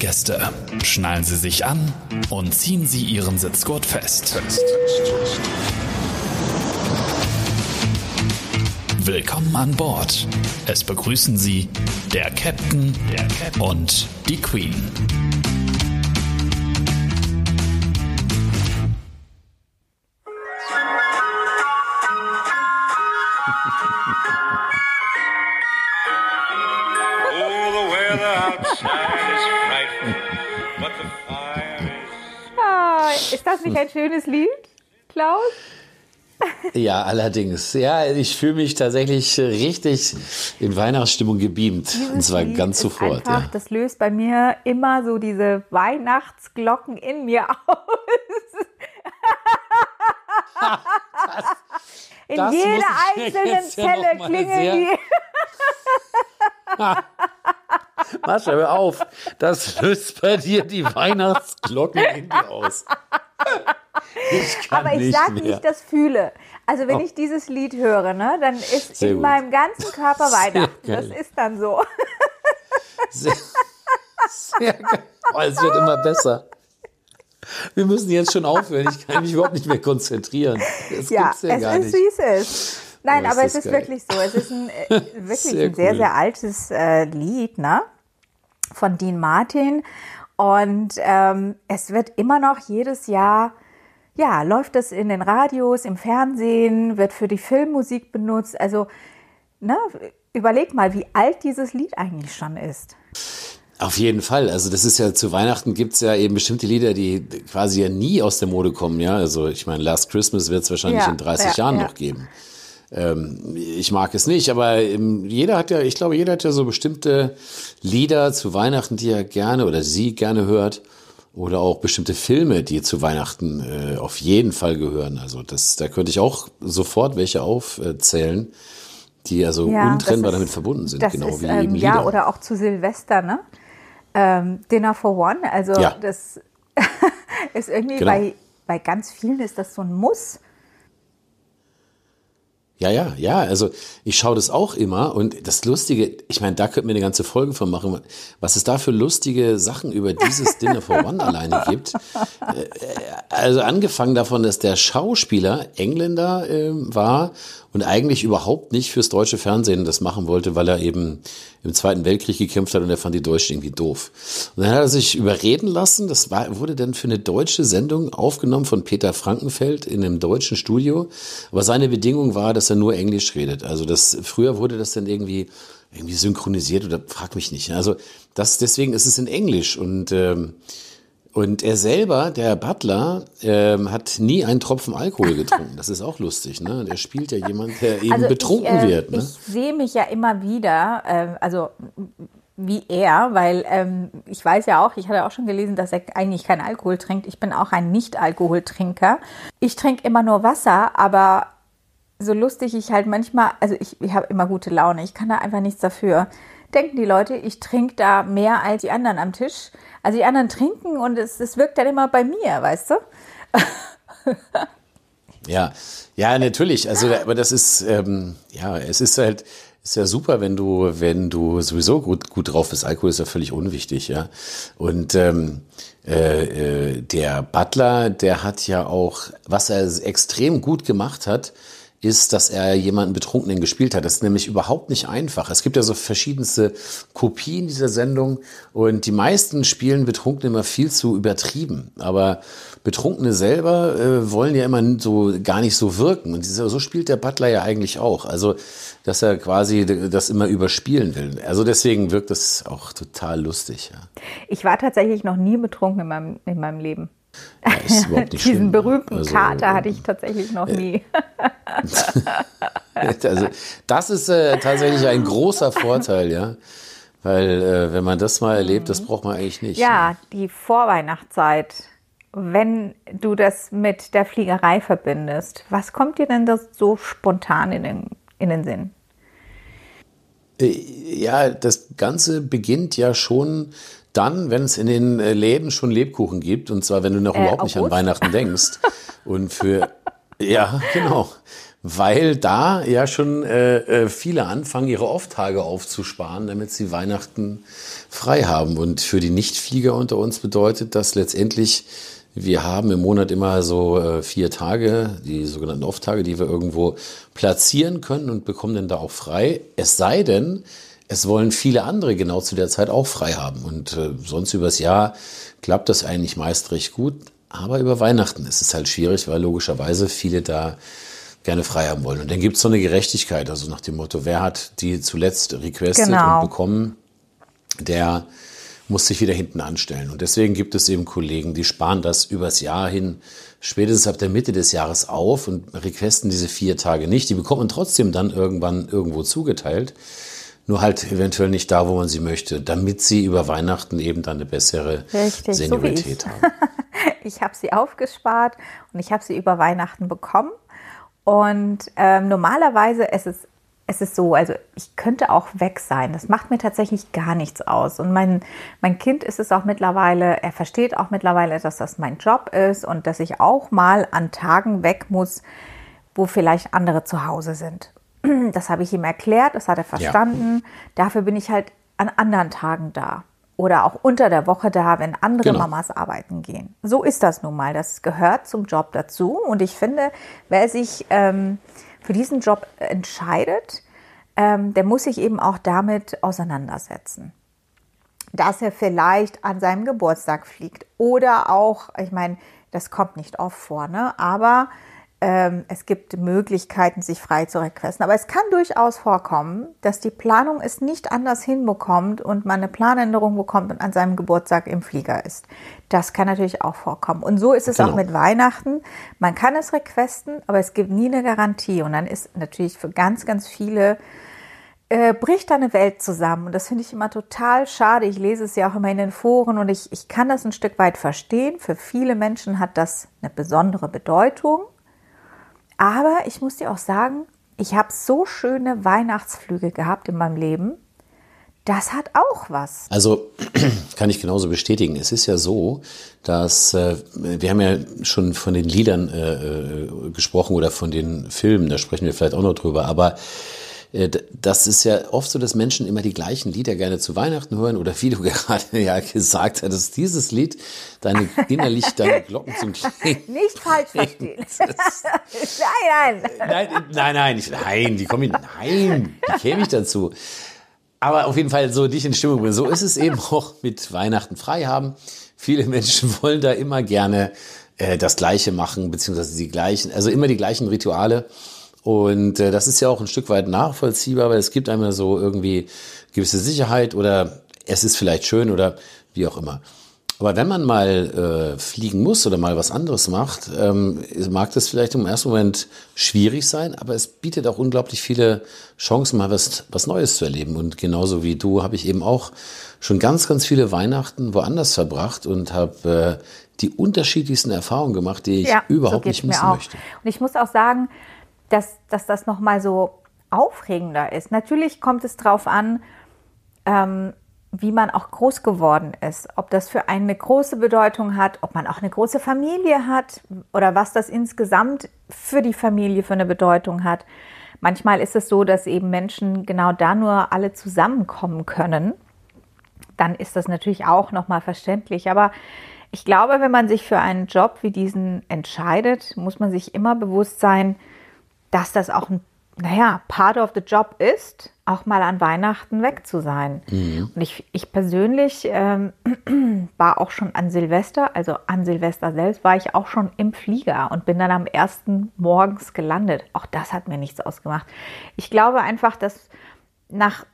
Gäste, schnallen Sie sich an und ziehen Sie Ihren Sitzgurt fest. Willkommen an Bord. Es begrüßen Sie der Captain, der Captain und die Queen. Schönes Lied, Klaus? Ja, allerdings. Ja, ich fühle mich tatsächlich richtig in Weihnachtsstimmung gebeamt. Und zwar Lied ganz sofort. Einfach, Ja. Das löst bei mir immer so diese Weihnachtsglocken in mir aus. in das jeder einzelnen Zelle klingeln die. Mascha, hör auf. Das löst bei dir die Weihnachtsglocken in dir aus. Ich kann Aber ich nicht sag mehr. wie ich das fühle. Also wenn Oh. ich dieses Lied höre, ne, dann ist Sehr in gut. meinem ganzen Körper Weihnachten. Das ist dann so. Sehr, sehr geil. Oh, es wird immer besser. Wir müssen jetzt schon aufhören. Ich kann mich überhaupt nicht mehr konzentrieren. Das Ja, ja es gar ist, wie es ist. Nein, Oh, aber es ist geil. wirklich so. Es ist ein, äh, wirklich Sehr ein sehr, cool. sehr altes äh, Lied, ne? Von Dean Martin. Und ähm, es wird immer noch jedes Jahr, ja, läuft es in den Radios, im Fernsehen, wird für die Filmmusik benutzt. Also, ne, überleg mal, wie alt dieses Lied eigentlich schon ist. Auf jeden Fall. Also das ist ja zu Weihnachten gibt's ja eben bestimmte Lieder, die quasi ja nie aus der Mode kommen. Ja, also ich meine, Last Christmas wird's wahrscheinlich Ja, in 30 ja, Jahren ja. noch geben. Ähm, ich mag es nicht, aber ähm, jeder hat ja, ich glaube, jeder hat ja so bestimmte Lieder zu Weihnachten, die er gerne oder sie gerne hört. Oder auch bestimmte Filme, die zu Weihnachten äh, auf jeden Fall gehören. Also das, da könnte ich auch sofort welche aufzählen, die also Ja, untrennbar ist- damit verbunden sind, genau ist, wie ähm, eben Lieder. Ja, oder auch zu Silvester, ne? Ähm, Dinner for One, also Ja. das ist irgendwie Genau. bei, bei ganz vielen ist das so ein Muss. Ja, ja, ja. Also ich schaue das auch immer und das Lustige, ich meine, da könnten wir eine ganze Folge von machen, was es da für lustige Sachen über dieses Dinner for One alleine gibt. Äh, Also angefangen davon, dass der Schauspieler Engländer ähm, war und eigentlich überhaupt nicht fürs deutsche Fernsehen das machen wollte, weil er eben im Zweiten Weltkrieg gekämpft hat und er fand die Deutschen irgendwie doof. Und dann hat er sich überreden lassen, das war, wurde dann für eine deutsche Sendung aufgenommen von Peter Frankenfeld in einem deutschen Studio. Aber seine Bedingung war, dass er nur Englisch redet. Also das, früher wurde das dann irgendwie, irgendwie synchronisiert oder frag mich nicht. Also das, deswegen ist es in Englisch und, ähm, und er selber, der Butler, ähm, hat nie einen Tropfen Alkohol getrunken. Das ist auch lustig, ne? Der spielt ja jemand, der eben betrunken ich, äh, wird, ne? Ich sehe mich ja immer wieder, äh, also wie er, weil ähm, ich weiß ja auch, ich hatte auch schon gelesen, dass er eigentlich keinen Alkohol trinkt. Ich bin auch ein Nicht-Alkoholtrinker. Ich trinke immer nur Wasser, aber so lustig ich halt manchmal, also ich, ich habe immer gute Laune, ich kann da einfach nichts dafür. Denken die Leute, ich trinke da mehr als die anderen am Tisch. Also die anderen trinken und es, es wirkt dann immer bei mir, weißt du? Ja, ja, natürlich. Also, aber das ist, ähm, ja, es ist halt, ist ja super, wenn du, wenn du sowieso gut, gut drauf bist. Alkohol ist ja völlig unwichtig, ja. Und ähm, äh, äh, der Butler, der hat ja auch, was er extrem gut gemacht hat, ist, dass er jemanden Betrunkenen gespielt hat. Das ist nämlich überhaupt nicht einfach. Es gibt ja so verschiedenste Kopien dieser Sendung und die meisten spielen Betrunkene immer viel zu übertrieben. Aber Betrunkene selber äh, wollen ja immer so gar nicht so wirken. Und so spielt der Butler ja eigentlich auch. Also, dass er quasi das immer überspielen will. Also deswegen wirkt das auch total lustig. Ja. Ich war tatsächlich noch nie betrunken in meinem, in meinem Leben. Ja, ist überhaupt nicht Diesen schlimm. berühmten Also, Kater hatte ich tatsächlich noch nie. Also das ist äh, tatsächlich ein großer Vorteil, ja. Weil äh, wenn man das mal erlebt, das braucht man eigentlich nicht. Ja, die Vorweihnachtszeit, wenn du das mit der Fliegerei verbindest, was kommt dir denn das so spontan in den, in den Sinn? Äh, Ja, das Ganze beginnt ja schon dann, wenn es in den äh, Läden schon Lebkuchen gibt. Und zwar, wenn du noch Äh, überhaupt nicht an August? Weihnachten denkst. Und für, ja, genau. weil da ja schon äh, äh, viele anfangen, ihre Off-Tage aufzusparen, damit sie Weihnachten frei haben. Und für die Nichtflieger unter uns bedeutet das letztendlich, wir haben im Monat immer so äh, vier Tage, die sogenannten Off-Tage, die wir irgendwo platzieren können und bekommen dann da auch frei. Es sei denn, es wollen viele andere genau zu der Zeit auch frei haben. Und äh, sonst übers Jahr klappt das eigentlich meist recht gut. Aber über Weihnachten ist es halt schwierig, weil logischerweise viele da gerne frei haben wollen. Und dann gibt es so eine Gerechtigkeit, also nach dem Motto, wer hat die zuletzt requested Genau. und bekommen, der muss sich wieder hinten anstellen. Und deswegen gibt es eben Kollegen, die sparen das übers Jahr hin, spätestens ab der Mitte des Jahres auf und requesten diese vier Tage nicht. Die bekommen trotzdem dann irgendwann irgendwo zugeteilt. Nur halt eventuell nicht da, wo man sie möchte, damit sie über Weihnachten eben dann eine bessere Richtig, so Seniorität ich. haben. Ich habe sie aufgespart und ich habe sie über Weihnachten bekommen. Und ähm, normalerweise ist es, es ist so, also ich könnte auch weg sein. Das macht mir tatsächlich gar nichts aus. Und mein, mein Kind ist es auch mittlerweile, er versteht auch mittlerweile, dass das mein Job ist und dass ich auch mal an Tagen weg muss, wo vielleicht andere zu Hause sind. Das habe ich ihm erklärt, das hat er verstanden. Dafür bin ich halt an anderen Tagen da. Oder auch unter der Woche da, wenn andere Genau. Mamas arbeiten gehen. So ist das nun mal. Das gehört zum Job dazu. Und ich finde, wer sich ähm, für diesen Job entscheidet, ähm, der muss sich eben auch damit auseinandersetzen dass er vielleicht an seinem Geburtstag fliegt. Oder auch, ich meine, das kommt nicht oft vor, ne? aber ähm, es gibt Möglichkeiten, sich frei zu requesten. Aber es kann durchaus vorkommen, dass die Planung es nicht anders hinbekommt und man eine Planänderung bekommt und an seinem Geburtstag im Flieger ist. Das kann natürlich auch vorkommen. Und so ist es Genau. auch mit Weihnachten. Man kann es requesten, aber es gibt nie eine Garantie. Und dann ist natürlich für ganz, ganz viele äh, bricht da eine Welt zusammen. Und das finde ich immer total schade. Ich lese es ja auch immer in den Foren und ich, ich kann das ein Stück weit verstehen. Für viele Menschen hat das eine besondere Bedeutung. Aber ich muss dir auch sagen, ich habe so schöne Weihnachtsflüge gehabt in meinem Leben. Das hat auch was. Also kann ich genauso bestätigen. Es ist ja so, dass äh, wir haben ja schon von den Liedern äh, äh, gesprochen oder von den Filmen, da sprechen wir vielleicht auch noch drüber, aber das ist ja oft so, dass Menschen immer die gleichen Lieder gerne zu Weihnachten hören oder wie du gerade ja gesagt hattest, dieses Lied deine innerlich deine Glocken zum Klingen. Nicht falsch verstehen. Das- nein, nein. Nein, nein, nein, ich, nein, die kommen, nein, wie käme ich dazu? Aber auf jeden Fall so dich in Stimmung bringen. So ist es eben auch mit Weihnachten frei haben. Viele Menschen wollen da immer gerne äh, das Gleiche machen, beziehungsweise die gleichen, also immer die gleichen Rituale. Und äh, das ist ja auch ein Stück weit nachvollziehbar, weil es gibt einmal so irgendwie gewisse Sicherheit oder es ist vielleicht schön oder wie auch immer. Aber wenn man mal äh, fliegen muss oder mal was anderes macht, ähm, mag das vielleicht im ersten Moment schwierig sein, aber es bietet auch unglaublich viele Chancen, mal was, was Neues zu erleben. Und genauso wie du habe ich eben auch schon ganz, ganz viele Weihnachten woanders verbracht und habe äh, die unterschiedlichsten Erfahrungen gemacht, die ich überhaupt geht's nicht missen möchte. Und ich muss auch sagen, dass, dass das nochmal so aufregender ist. Natürlich kommt es darauf an, ähm, wie man auch groß geworden ist. Ob das für einen eine große Bedeutung hat, ob man auch eine große Familie hat oder was das insgesamt für die Familie für eine Bedeutung hat. Manchmal ist es so, dass eben Menschen genau da nur alle zusammenkommen können dann ist das natürlich auch nochmal verständlich. Aber ich glaube, wenn man sich für einen Job wie diesen entscheidet, muss man sich immer bewusst sein, dass das auch ein, naja, part of the job ist, auch mal an Weihnachten weg zu sein. Und ich, ich persönlich ähm, war auch schon an Silvester, also an Silvester selbst, war ich auch schon im Flieger und bin dann am ersten morgens gelandet. Auch das hat mir nichts ausgemacht. Ich glaube einfach, dass nach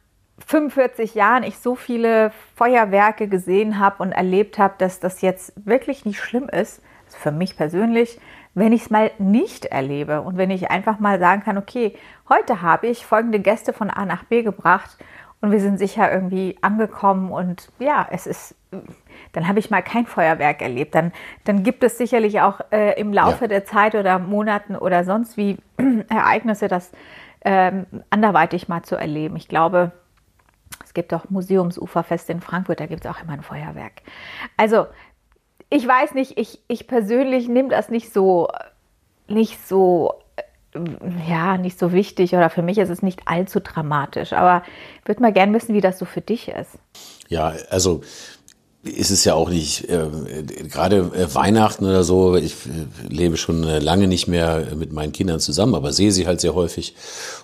45 Jahren ich so viele Feuerwerke gesehen habe und erlebt habe, dass das jetzt wirklich nicht schlimm ist, also für mich persönlich, wenn ich es mal nicht erlebe und wenn ich einfach mal sagen kann, okay, heute habe ich folgende Gäste von A nach B gebracht und wir sind sicher irgendwie angekommen und ja, es ist, dann habe ich mal kein Feuerwerk erlebt. Dann, dann gibt es sicherlich auch äh, im Laufe Ja. der Zeit oder Monaten oder sonst wie Ereignisse, das ähm, anderweitig mal zu erleben. Ich glaube, es gibt auch Museumsuferfeste in Frankfurt, da gibt es auch immer ein Feuerwerk. Also, ich weiß nicht, ich, ich persönlich nehme das nicht so, nicht so ja, nicht so wichtig oder für mich ist es nicht allzu dramatisch. Aber ich würde mal gern wissen, wie das so für dich ist. Ja, also ist es ja auch nicht, äh, gerade äh, Weihnachten oder so, ich äh, lebe schon äh, lange nicht mehr mit meinen Kindern zusammen, aber sehe sie halt sehr häufig.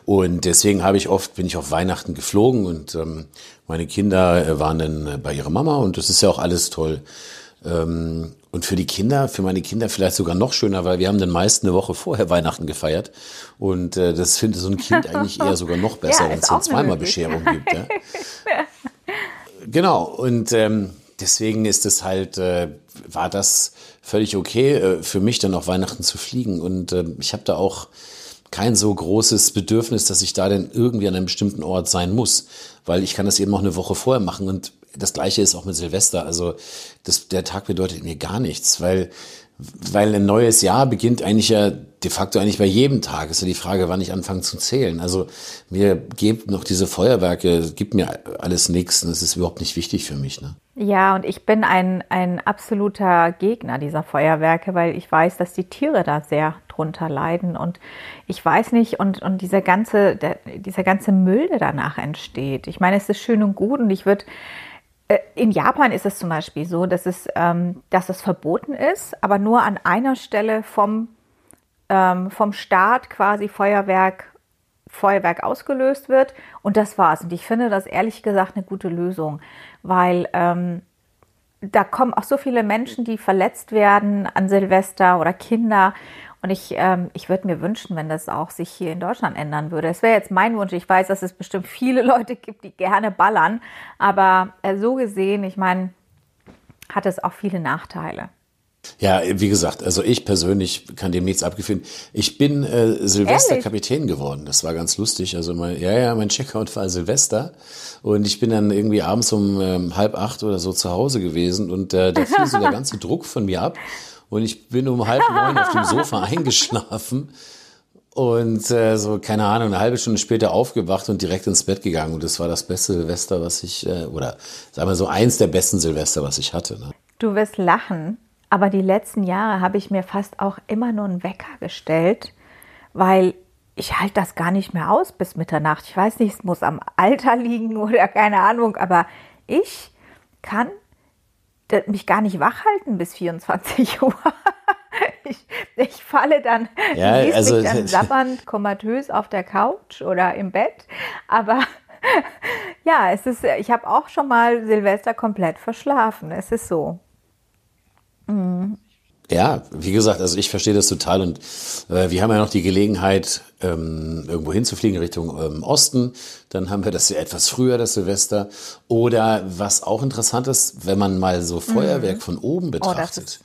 Und deswegen habe ich oft, bin ich auf Weihnachten geflogen und ähm, meine Kinder äh, waren dann äh, bei ihrer Mama und das ist ja auch alles toll. Ähm, und für die Kinder, für meine Kinder vielleicht sogar noch schöner, weil wir haben dann meist eine Woche vorher Weihnachten gefeiert. Und äh, das findet so ein Kind eigentlich eher sogar noch besser, Ja, wenn es dann auch zweimal. Bescherung gibt. Ja? Genau, und ähm, deswegen ist es halt, äh, war das völlig okay äh, für mich dann auf Weihnachten zu fliegen. Und äh, ich habe da auch kein so großes Bedürfnis, dass ich da dann irgendwie an einem bestimmten Ort sein muss, weil ich kann das eben auch eine Woche vorher machen. Und das gleiche ist auch mit Silvester. Also das, der Tag bedeutet mir gar nichts, weil weil ein neues Jahr beginnt eigentlich ja de facto eigentlich bei jedem Tag. Ist ja die Frage, wann ich anfange zu zählen. Also mir gibt noch diese Feuerwerke, gibt mir alles nichts. und Das ist überhaupt nicht wichtig für mich. Ne? Ja, und ich bin ein, ein absoluter Gegner dieser Feuerwerke, weil ich weiß, dass die Tiere da sehr drunter leiden. Und ich weiß nicht, und, und dieser, ganze, der, dieser ganze Müll, der danach entsteht. Ich meine, es ist schön und gut und ich würde. In Japan ist es zum Beispiel so, dass es, ähm, dass es verboten ist, aber nur an einer Stelle vom, ähm, vom Staat quasi Feuerwerk, Feuerwerk ausgelöst wird. Und das war's. Und ich finde das ehrlich gesagt eine gute Lösung, weil ähm, da kommen auch so viele Menschen, die verletzt werden an Silvester oder Kinder. Und ich, ähm, ich würde mir wünschen, wenn das auch sich hier in Deutschland ändern würde. Es wäre jetzt mein Wunsch. Ich weiß, dass es bestimmt viele Leute gibt, die gerne ballern. Aber äh, so gesehen, ich meine, hat es auch viele Nachteile. Ja, wie gesagt, also ich persönlich kann dem nichts abgefinden. Ich bin äh, Silvester Ehrlich? Kapitän geworden. Das war ganz lustig. Also mein, ja, ja, mein Checkout war Silvester und ich bin dann irgendwie abends um ähm, halb acht oder so zu Hause gewesen und äh, da fiel so der ganze Druck von mir ab und ich bin um halb neun auf dem Sofa eingeschlafen und äh, so keine Ahnung eine halbe Stunde später aufgewacht und direkt ins Bett gegangen und das war das beste Silvester, was ich äh, oder sagen wir so eins der besten Silvester, was ich hatte. Ne? Du wirst lachen, aber die letzten Jahre habe ich mir fast auch immer nur einen Wecker gestellt, weil ich halte das gar nicht mehr aus bis Mitternacht. Ich weiß nicht, es muss am Alter liegen oder keine Ahnung, aber ich kann mich gar nicht wach halten bis 24 Uhr. Ich, ich falle dann, Ja, siehst also- mich dann sabbernd, komatös auf der Couch oder im Bett. Aber ja, es ist, ich habe auch schon mal Silvester komplett verschlafen. Es ist so. Ja, wie gesagt, also ich verstehe das total und äh, wir haben ja noch die Gelegenheit, ähm, irgendwo hinzufliegen Richtung ähm, Osten. Dann haben wir das ja etwas früher, das Silvester. Oder was auch interessant ist, wenn man mal so Feuerwerk von oben das betrachtet,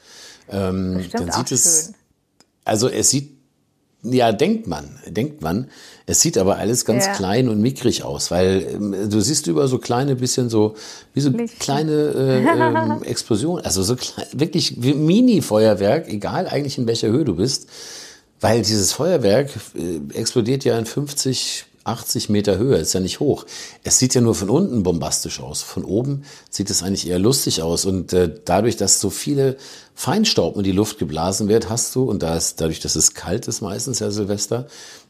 ähm, dann sieht es, schön. also es sieht, ja, denkt man, denkt man. Es sieht aber alles ganz Ja. klein und mickrig aus, weil ähm, du siehst über so kleine bisschen so, wie so Lichtchen. kleine äh, ähm, Explosionen, also so klein, wirklich wie Mini-Feuerwerk, egal eigentlich in welcher Höhe du bist, weil dieses Feuerwerk äh, explodiert ja in 50, 80 Meter Höhe, ist ja nicht hoch. Es sieht ja nur von unten bombastisch aus. Von oben sieht es eigentlich eher lustig aus. Und äh, dadurch, dass so viele Feinstaub in die Luft geblasen wird, hast du, und da dadurch, dass es kalt ist meistens ja Silvester,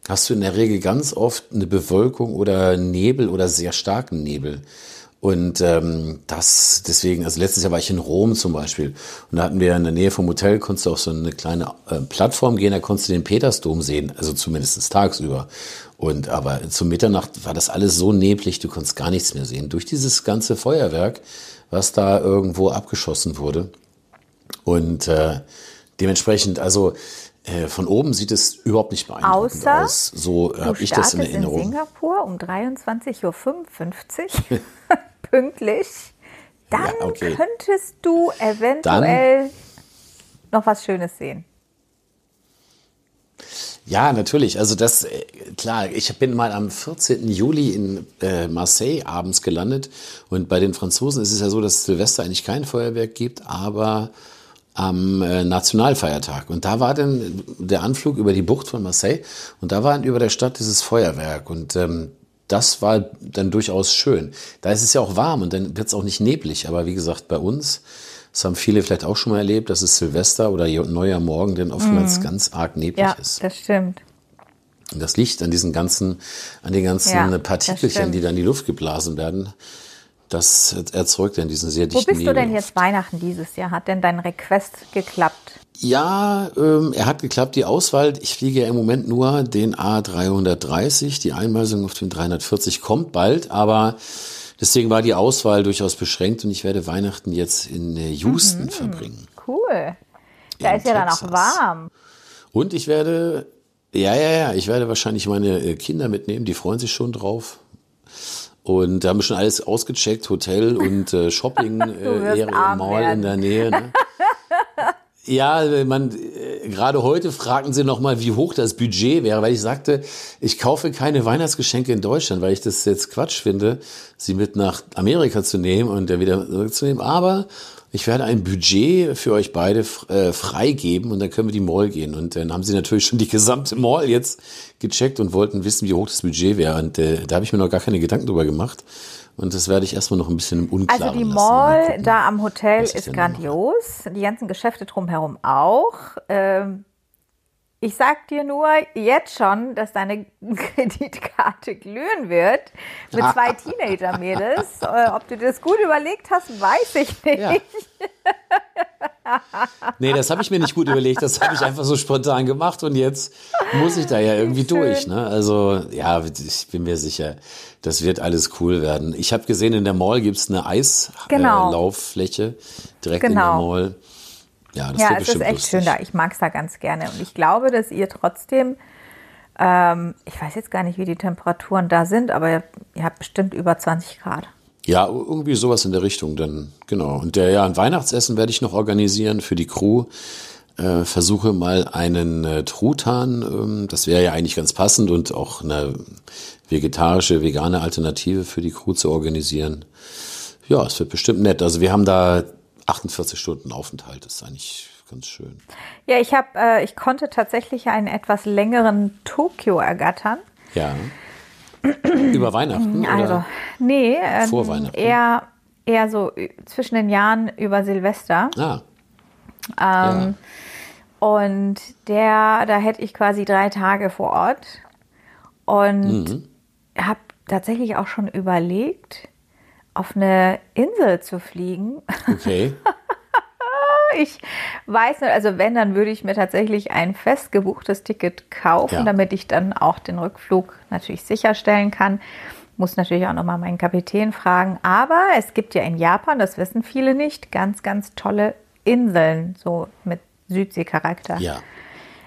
hast du in der Regel ganz oft eine Bewölkung oder Nebel oder sehr starken Nebel. Und ähm, das deswegen, also letztes Jahr war ich in Rom zum Beispiel und da hatten wir in der Nähe vom Hotel, konntest du auf so eine kleine äh, Plattform gehen, da konntest du den Petersdom sehen, also zumindest tagsüber. Und aber zur Mitternacht war das alles so neblig, du konntest gar nichts mehr sehen. Durch dieses ganze Feuerwerk, was da irgendwo abgeschossen wurde. Und äh, dementsprechend, also äh, von oben sieht es überhaupt nicht beeindruckend Außer aus. So Du habe ich das in startest in, Erinnerung. Singapur um 23.55 Uhr pünktlich. Dann Ja, okay. könntest du eventuell noch was Schönes sehen. Ja, natürlich. Also das, äh, klar, ich bin mal am 14. Juli in äh, Marseille abends gelandet und bei den Franzosen ist es ja so, dass Silvester eigentlich kein Feuerwerk gibt, aber am äh, Nationalfeiertag. Und da war dann der Anflug über die Bucht von Marseille und da war dann über der Stadt dieses Feuerwerk und ähm, das war dann durchaus schön. Da ist es ja auch warm und dann wird es auch nicht neblig. Aber wie gesagt, bei uns, das haben viele vielleicht auch schon mal erlebt, dass es Silvester oder Neujahr Morgen dann oftmals ganz arg neblig Ja, ist. das stimmt. Und das liegt an diesen ganzen, an den ganzen Ja, Partikelchen, die da in die Luft geblasen werden. Das erzeugt dann diesen sehr Wo dichten bist du denn Nebel. jetzt Weihnachten dieses Jahr? Hat denn dein Request geklappt? Ja, ähm, er hat geklappt, die Auswahl. Ich fliege ja im Moment nur den A330. Die Einweisung auf den 340 kommt bald, aber deswegen war die Auswahl durchaus beschränkt und ich werde Weihnachten jetzt in äh, Houston verbringen. Cool. Da ist ja dann auch warm. Und ich werde, ja, ja, ja, ich werde wahrscheinlich meine äh, Kinder mitnehmen, die freuen sich schon drauf. Und da haben wir schon alles ausgecheckt, Hotel und äh, Shopping, äh, arm Mall werden. in der Nähe. Ne? Ja, man, äh, gerade heute fragten sie noch mal, wie hoch das Budget wäre, weil ich sagte, ich kaufe keine Weihnachtsgeschenke in Deutschland, weil ich das jetzt Quatsch finde, sie mit nach Amerika zu nehmen und dann wieder zurückzunehmen. Aber ich werde ein Budget für euch beide äh, freigeben und dann können wir die Mall gehen. Und dann haben sie natürlich schon die gesamte Mall jetzt gecheckt und wollten wissen, wie hoch das Budget wäre. Und äh, da habe ich mir noch gar keine Gedanken drüber gemacht. Und das werde ich erstmal noch ein bisschen im Unklaren Also die Mall gucken. da am Hotel ist grandios. Die ganzen Geschäfte drumherum auch. Ähm, ich sag dir nur jetzt schon, dass deine Kreditkarte glühen wird mit zwei Teenager-Mädels. Äh, ob du das gut überlegt hast, weiß ich nicht. Ja. Nee, das habe ich mir nicht gut überlegt, das habe ich einfach so spontan gemacht und jetzt muss ich da ja irgendwie Schön. durch. Ne? Also ja, ich bin mir sicher, das wird alles cool werden. Ich habe gesehen, in der Mall gibt's eine Eislauffläche Genau. äh, direkt in der Genau. Mall. Ja, das Ja, wird es ist echt lustig. schön da. Ich mag es da ganz gerne. Und ich glaube, dass ihr trotzdem, ähm, ich weiß jetzt gar nicht, wie die Temperaturen da sind, aber ihr habt bestimmt über 20 Grad. Ja, irgendwie sowas in der Richtung dann, genau. Und der, ja, ein Weihnachtsessen werde ich noch organisieren für die Crew. Äh, versuche mal einen äh, Truthahn, ähm, das wäre ja eigentlich ganz passend und auch eine vegetarische, vegane Alternative für die Crew zu organisieren. Ja, es wird bestimmt nett. Also wir haben da 48 Stunden Aufenthalt, ist eigentlich ganz schön. Ja, ich habe, äh, ich konnte tatsächlich einen etwas längeren Tokio ergattern. Ja. Über Weihnachten? Also, Oder? nee, ähm, Vor Weihnachten? eher, eher so zwischen den Jahren über Silvester. Ah. Ähm, ja. Und der, da hätte ich quasi drei Tage vor Ort und Mhm. habe tatsächlich auch schon überlegt, auf eine Insel zu fliegen. Okay. Ich weiß nicht, also wenn, dann würde ich mir tatsächlich ein fest gebuchtes Ticket kaufen, Ja. damit ich dann auch den Rückflug natürlich sicherstellen kann. Muss natürlich auch nochmal meinen Kapitän fragen. Aber es gibt ja in Japan, das wissen viele nicht, ganz, ganz tolle Inseln, so mit Südseecharakter. Ja.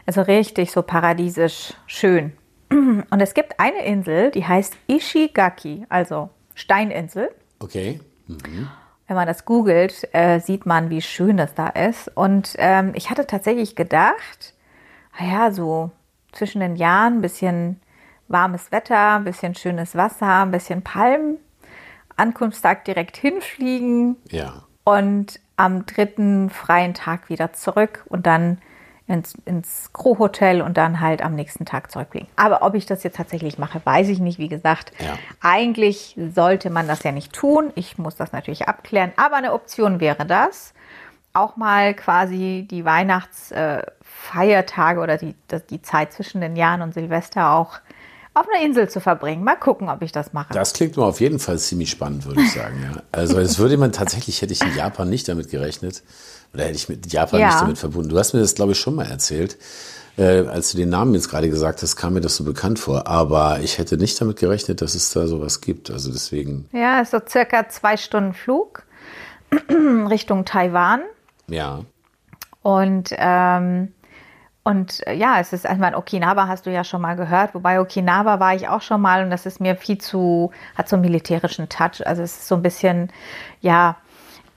Also richtig so paradiesisch schön. Und es gibt eine Insel, die heißt Ishigaki, also Steininsel. Okay. Wenn man das googelt, äh, sieht man, wie schön das da ist. Und ähm, ich hatte tatsächlich gedacht, naja, so zwischen den Jahren ein bisschen warmes Wetter, ein bisschen schönes Wasser, ein bisschen Palmen, Ankunftstag direkt hinfliegen Ja. und am dritten freien Tag wieder zurück und dann ins, ins Crew-Hotel und dann halt am nächsten Tag zurückfliegen. Aber ob ich das jetzt tatsächlich mache, weiß ich nicht. Wie gesagt, Ja. eigentlich sollte man das ja nicht tun. Ich muss das natürlich abklären. Aber eine Option wäre das, auch mal quasi die Weihnachtsfeiertage oder die, die Zeit zwischen den Jahren und Silvester auch auf einer Insel zu verbringen. Mal gucken, ob ich das mache. Das klingt mal auf jeden Fall ziemlich spannend, würde ich sagen. Ja. Also das würde man tatsächlich, hätte ich in Japan nicht damit gerechnet. Oder hätte ich mit Japan Ja. nicht damit verbunden. Du hast mir das, glaube ich, schon mal erzählt. Äh, als du den Namen jetzt gerade gesagt hast, kam mir das so bekannt vor. Aber ich hätte nicht damit gerechnet, dass es da sowas gibt. Also deswegen, Ja, ist so circa zwei Stunden Flug Richtung Taiwan. ja. Und, ähm, und äh, ja, es ist, ich meine, Okinawa hast du ja schon mal gehört, wobei Okinawa war ich auch schon mal und das ist mir viel zu, hat so einen militärischen Touch. Also es ist so ein bisschen, ja,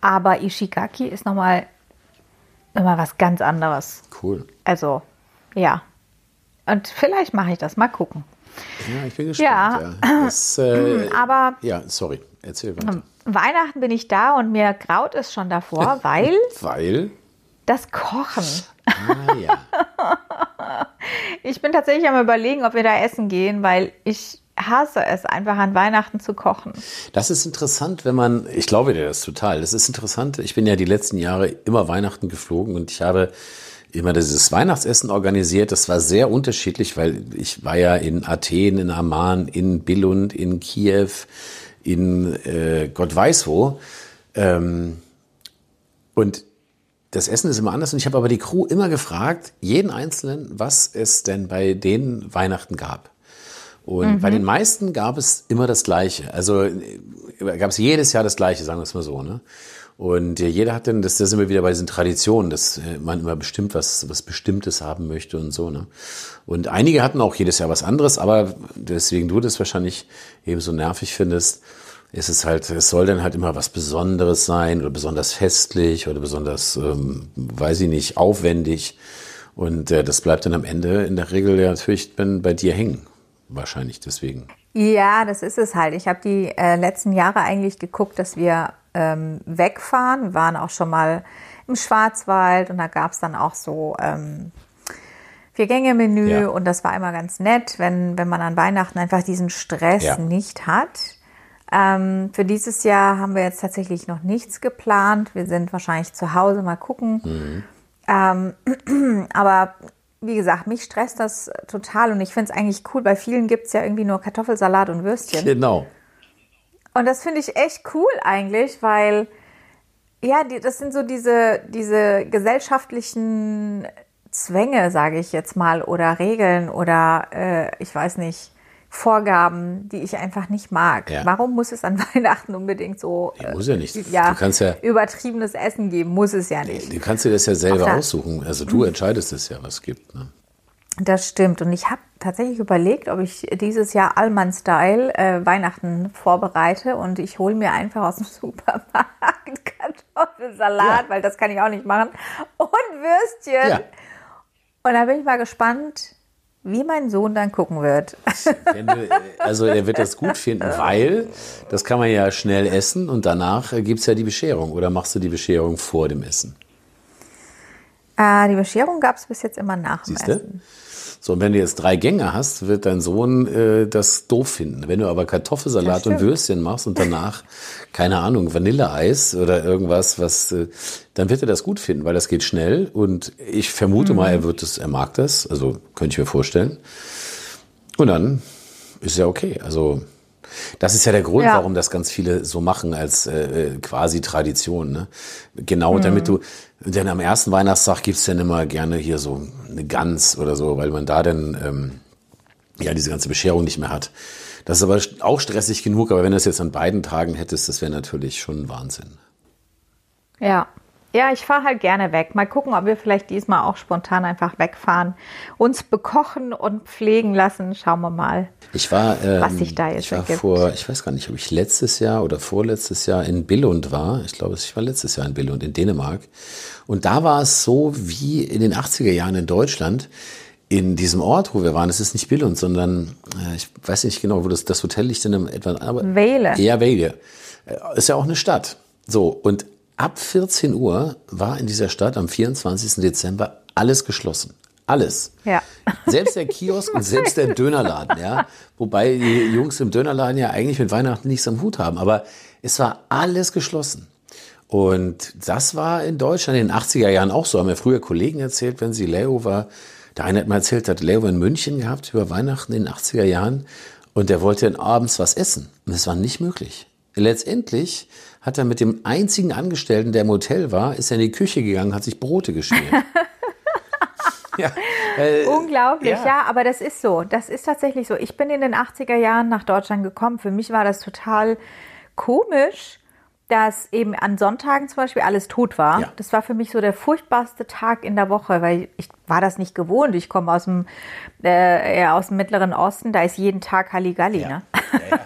aber Ishigaki ist nochmal immer was ganz anderes. Cool. Also, ja. Und vielleicht mache ich das, mal gucken. Ja, ich bin gespannt. Ja. Ja, Das, äh, Aber ja sorry. Erzähl weiter. Weihnachten bin ich da und mir graut es schon davor, weil Weil, das Kochen. ah ja. Ich bin tatsächlich am überlegen, ob wir da essen gehen, weil ich hasse es einfach an Weihnachten zu kochen. Das ist interessant, wenn man, ich glaube dir das total, das ist interessant. Ich bin ja die letzten Jahre immer Weihnachten geflogen und ich habe immer dieses Weihnachtsessen organisiert. Das war sehr unterschiedlich, weil ich war ja in Athen, in Amman, in Billund, in Kiew, in äh, Gott weiß wo. Ähm, und das Essen ist immer anders. Und ich habe aber die Crew immer gefragt, jeden Einzelnen, was es denn bei den Weihnachten gab. Und mhm. bei den meisten gab es immer das Gleiche. Also äh, gab es jedes Jahr das Gleiche, sagen wir es mal so. Ne? Und äh, jeder hat dann, das, das sind wir wieder bei diesen Traditionen, dass äh, man immer bestimmt was, was Bestimmtes haben möchte und so. Ne? Und einige hatten auch jedes Jahr was anderes, aber deswegen du das wahrscheinlich eben so nervig findest, ist es halt, es soll dann halt immer was Besonderes sein oder besonders festlich oder besonders, ähm, weiß ich nicht, aufwendig. Und äh, das bleibt dann am Ende in der Regel ja natürlich bei dir hängen. Wahrscheinlich deswegen. Ja, das ist es halt. Ich habe die äh, letzten Jahre eigentlich geguckt, dass wir ähm, wegfahren. Wir waren auch schon mal im Schwarzwald und da gab es dann auch so ähm, Vier-Gänge-Menü ja. und das war immer ganz nett, wenn, wenn man an Weihnachten einfach diesen Stress ja. nicht hat. Ähm, für dieses Jahr haben wir jetzt tatsächlich noch nichts geplant. Wir sind wahrscheinlich zu Hause mal gucken. Mhm. Ähm, aber wie gesagt, mich stresst das total und ich finde es eigentlich cool. Bei vielen gibt es ja irgendwie nur Kartoffelsalat und Würstchen. Genau. Und das finde ich echt cool eigentlich, weil ja, die, das sind so diese, diese gesellschaftlichen Zwänge, sage ich jetzt mal, oder Regeln oder äh, ich weiß nicht, Vorgaben, die ich einfach nicht mag. Ja. Warum muss es an Weihnachten unbedingt so nee, muss ja nicht. Ja, du kannst ja übertriebenes Essen geben? Muss es ja nicht. Du kannst dir das ja selber Ach, aussuchen. Also du entscheidest es ja, was es gibt. Ne? Das stimmt. Und ich habe tatsächlich überlegt, ob ich dieses Jahr Allmann-Style äh, Weihnachten vorbereite und ich hole mir einfach aus dem Supermarkt Kartoffelsalat, ja. weil das kann ich auch nicht machen, und Würstchen. Ja. Und da bin ich mal gespannt, wie mein Sohn dann gucken wird. Du, also er wird das gut finden, weil das kann man ja schnell essen und danach gibt es ja die Bescherung. Oder machst du die Bescherung vor dem Essen? Äh, die Bescherung gab es bis jetzt immer nach dem Siehste? Essen. So, und wenn du jetzt drei Gänge hast, wird dein Sohn äh, das doof finden. Wenn du aber Kartoffelsalat und Würstchen machst und danach, keine Ahnung, Vanilleeis oder irgendwas, was, äh, dann wird er das gut finden, weil das geht schnell. Und ich vermute mhm. mal, er wird es, er mag das. Also könnte ich mir vorstellen. Und dann ist ja okay. Also das ist ja der Grund, ja. warum das ganz viele so machen als äh, äh quasi Tradition. Ne? Genau, mhm. damit du, denn am ersten Weihnachtstag gibt's dann immer gerne hier so eine Gans oder so, weil man da dann ähm, ja diese ganze Bescherung nicht mehr hat. Das ist aber auch stressig genug, aber wenn du es jetzt an beiden Tagen hättest, das wäre natürlich schon Wahnsinn. Ja, ja, ich fahre halt gerne weg. Mal gucken, ob wir vielleicht diesmal auch spontan einfach wegfahren, uns bekochen und pflegen lassen. Schauen wir mal. Ich war, ähm, was sich da jetzt ich war ergibt. vor, ich weiß gar nicht, ob ich letztes Jahr oder vorletztes Jahr in Billund war. Ich glaube, ich war letztes Jahr in Billund in Dänemark. Und da war es so wie in den 80er Jahren in Deutschland. In diesem Ort, wo wir waren, es ist nicht Billund, sondern äh, ich weiß nicht genau, wo das, das Hotel liegt in einem etwa. Wehle. Ja, Wehle. Äh, ist ja auch eine Stadt. So, und ab 14 Uhr war in dieser Stadt am 24. Dezember alles geschlossen. Alles. Ja. Selbst der Kiosk und selbst der Dönerladen, ja. Wobei die Jungs im Dönerladen ja eigentlich mit Weihnachten nichts am Hut haben. Aber es war alles geschlossen. Und das war in Deutschland in den 80er Jahren auch so. Haben mir früher Kollegen erzählt, wenn sie Leo war. Der eine hat mal erzählt, hat Leo in München gehabt über Weihnachten in den 80er Jahren. Und der wollte dann abends was essen. Und es war nicht möglich. Letztendlich hat er mit dem einzigen Angestellten, der im Hotel war, ist er in die Küche gegangen, hat sich Brote geschmiert. ja, äh, Unglaublich, ja. ja, aber das ist so. Das ist tatsächlich so. Ich bin in den 80er Jahren nach Deutschland gekommen. Für mich war das total komisch, dass eben an Sonntagen zum Beispiel alles tot war. Ja. Das war für mich so der furchtbarste Tag in der Woche, weil ich war das nicht gewohnt. Ich komme aus dem, äh, aus dem Mittleren Osten, da ist jeden Tag Halligalli. Ja. Ne? Ja,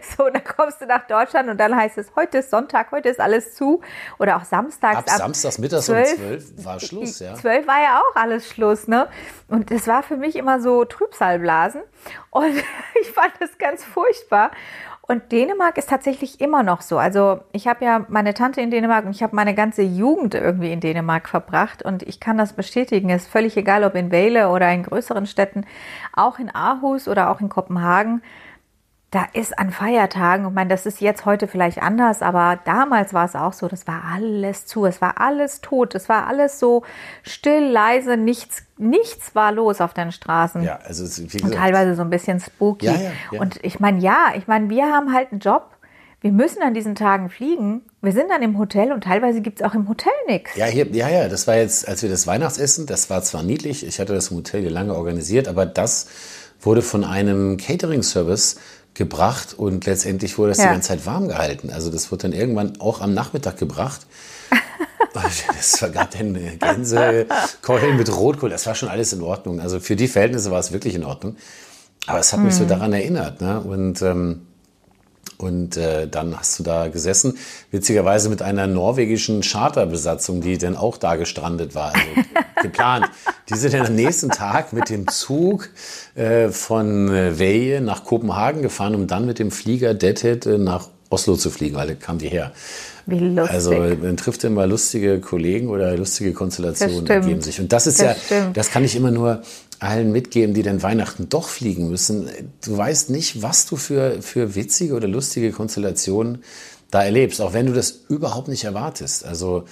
so, dann kommst du nach Deutschland und dann heißt es, heute ist Sonntag, heute ist alles zu. Oder auch samstags. Ab, ab Samstags mittags 12, um 12 war Schluss, ja. 12 war ja auch alles Schluss, ne? Und das war für mich immer so Trübsalblasen. Und ich fand das ganz furchtbar. Und Dänemark ist tatsächlich immer noch so. Also ich habe ja meine Tante in Dänemark und ich habe meine ganze Jugend irgendwie in Dänemark verbracht und ich kann das bestätigen. Es ist völlig egal, ob in Vejle oder in größeren Städten, auch in Aarhus oder auch in Kopenhagen da ist an Feiertagen, ich meine, das ist jetzt heute vielleicht anders, aber damals war es auch so, das war alles zu, es war alles tot, es war alles so still, leise, nichts, nichts war los auf den Straßen. Ja, also es, wie Und gesagt, teilweise so ein bisschen spooky. Ja, ja, ja. Und ich meine, ja, ich meine, wir haben halt einen Job. Wir müssen an diesen Tagen fliegen. Wir sind dann im Hotel und teilweise gibt es auch im Hotel nichts. Ja, hier, ja, ja, das war jetzt, als wir das Weihnachtsessen, das war zwar niedlich, ich hatte das im Hotel hier lange organisiert, aber das wurde von einem Catering-Service gebracht und letztendlich wurde das Ja. die ganze Zeit warm gehalten. Also das wurde dann irgendwann auch am Nachmittag gebracht. Es gab dann Gänsekeulen mit Rotkohl, das war schon alles in Ordnung. Also für die Verhältnisse war es wirklich in Ordnung. Aber es hat mich so daran erinnert. Ne? Und ähm, und äh, dann hast du da gesessen, witzigerweise mit einer norwegischen Charterbesatzung, die dann auch da gestrandet war, also geplant. Die sind dann am nächsten Tag mit dem Zug äh, von äh, Veje nach Kopenhagen gefahren, um dann mit dem Flieger Deadhead äh, nach Oslo zu fliegen, weil da kam die her. Wie lustig. Also man trifft immer lustige Kollegen oder lustige Konstellationen ergeben sich. Und das ist Das ja, stimmt. das kann ich immer nur allen mitgeben, die dann Weihnachten doch fliegen müssen. Du weißt nicht, was du für, für witzige oder lustige Konstellationen da erlebst, auch wenn du das überhaupt nicht erwartest. Also